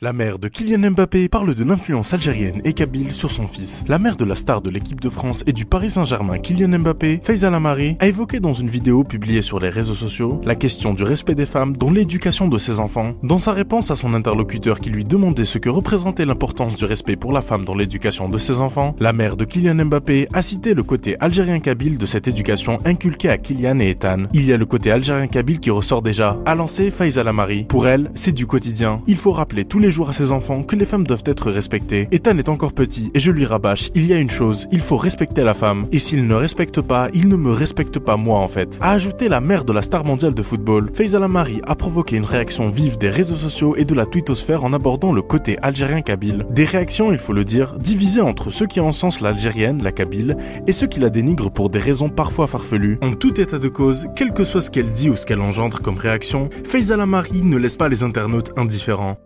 La mère de Kylian Mbappé parle de l'influence algérienne et kabyle sur son fils. La mère de la star de l'équipe de France et du Paris Saint-Germain, Kylian Mbappé, Faiza Lamari, a évoqué dans une vidéo publiée sur les réseaux sociaux la question du respect des femmes dans l'éducation de ses enfants. Dans sa réponse à son interlocuteur qui lui demandait ce que représentait l'importance du respect pour la femme dans l'éducation de ses enfants, la mère de Kylian Mbappé a cité le côté algérien-kabyle de cette éducation inculquée à Kylian et Ethan. Il y a le côté algérien-kabyle qui ressort déjà, a lancé Faiza Lamari. Pour elle, c'est du quotidien. Il faut rappeler tous les jours à ses enfants que les femmes doivent être respectées. Ethan est encore petit et je lui rabâche, il y a une chose, il faut respecter la femme. Et s'il ne respecte pas, il ne me respecte pas moi en fait. A ajouté la mère de la star mondiale de football, Faiza Lamari a provoqué une réaction vive des réseaux sociaux et de la twittosphère en abordant le côté algérien-kabyle. Des réactions, il faut le dire, divisées entre ceux qui encensent l'algérienne, la kabyle, et ceux qui la dénigrent pour des raisons parfois farfelues. En tout état de cause, quel que soit ce qu'elle dit ou ce qu'elle engendre comme réaction, Faiza Lamari ne laisse pas les internautes indifférents.